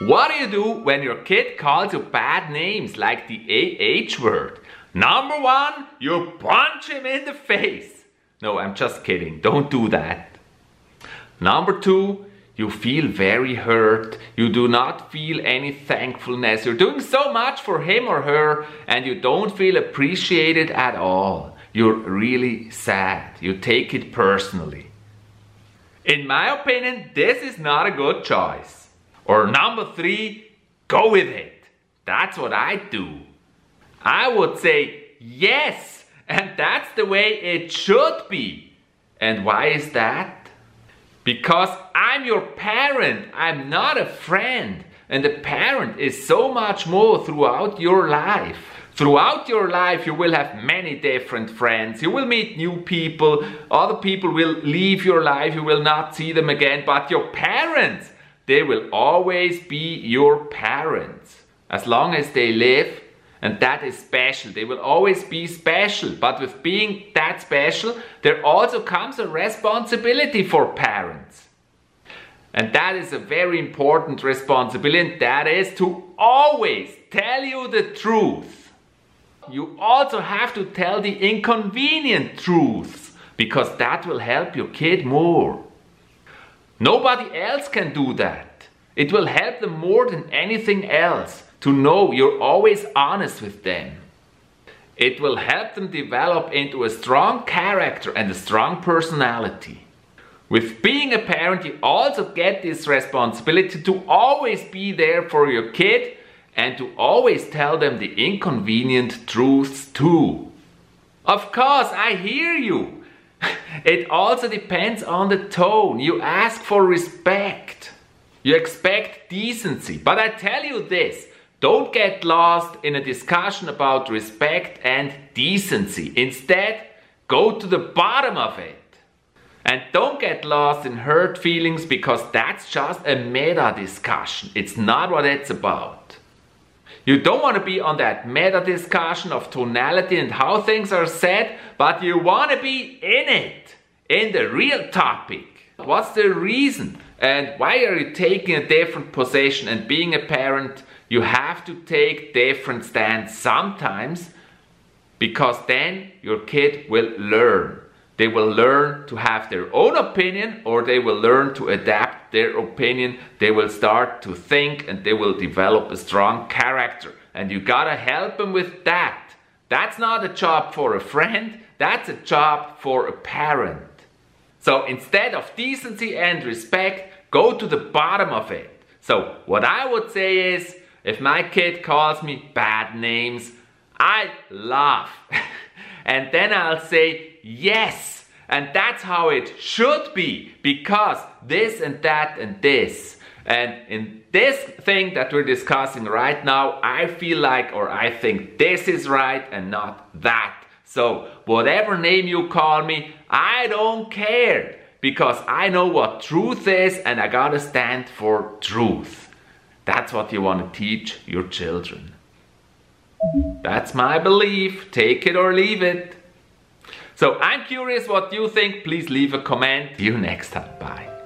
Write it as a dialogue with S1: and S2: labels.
S1: What do you do when your kid calls you bad names like the AH word? Number one, you punch him in the face. No, I'm just kidding. Don't do that. Number two, you feel very hurt. You do not feel any thankfulness. You're doing so much for him or her and you don't feel appreciated at all. You're really sad. You take it personally. In my opinion, this is not a good choice. Or number three, go with it. That's what I do. I would say yes, and that's the way it should be. And why is that? Because I'm your parent, I'm not a friend. And a parent is so much more throughout your life. Throughout your life, you will have many different friends. You will meet new people. Other people will leave your life. You will not see them again. But your parents, they will always be your parents. As long as they live, and that is special. They will always be special. But with being that special, there also comes a responsibility for parents. And that is a very important responsibility. That is to always tell you the truth. You also have to tell the inconvenient truths because that will help your kid more. Nobody else can do that. It will help them more than anything else to know you're always honest with them. It will help them develop into a strong character and a strong personality. With being a parent, you also get this responsibility to always be there for your kid and to always tell them the inconvenient truths too. Of course, I hear you. It also depends on the tone. You ask for respect. You expect decency. But I tell you this don't get lost in a discussion about respect and decency. Instead, go to the bottom of it. And don't get lost in hurt feelings because that's just a meta discussion. It's not what it's about. You don't want to be on that meta discussion of tonality and how things are said, but you want to be in it, in the real topic. What's the reason? And why are you taking a different position and being a parent? You have to take different stands sometimes because then your kid will learn. They will learn to have their own opinion or they will learn to adapt their opinion. They will start to think and they will develop a strong character. And you gotta help them with that. That's not a job for a friend, that's a job for a parent. So instead of decency and respect, go to the bottom of it. So what I would say is if my kid calls me bad names, I laugh. and then I'll say, yes. And that's how it should be because this and that and this. And in this thing that we're discussing right now, I feel like or I think this is right and not that. So, whatever name you call me, I don't care because I know what truth is and I gotta stand for truth. That's what you want to teach your children. That's my belief. Take it or leave it. So I'm curious what you think. Please leave a comment. See you next time. Bye.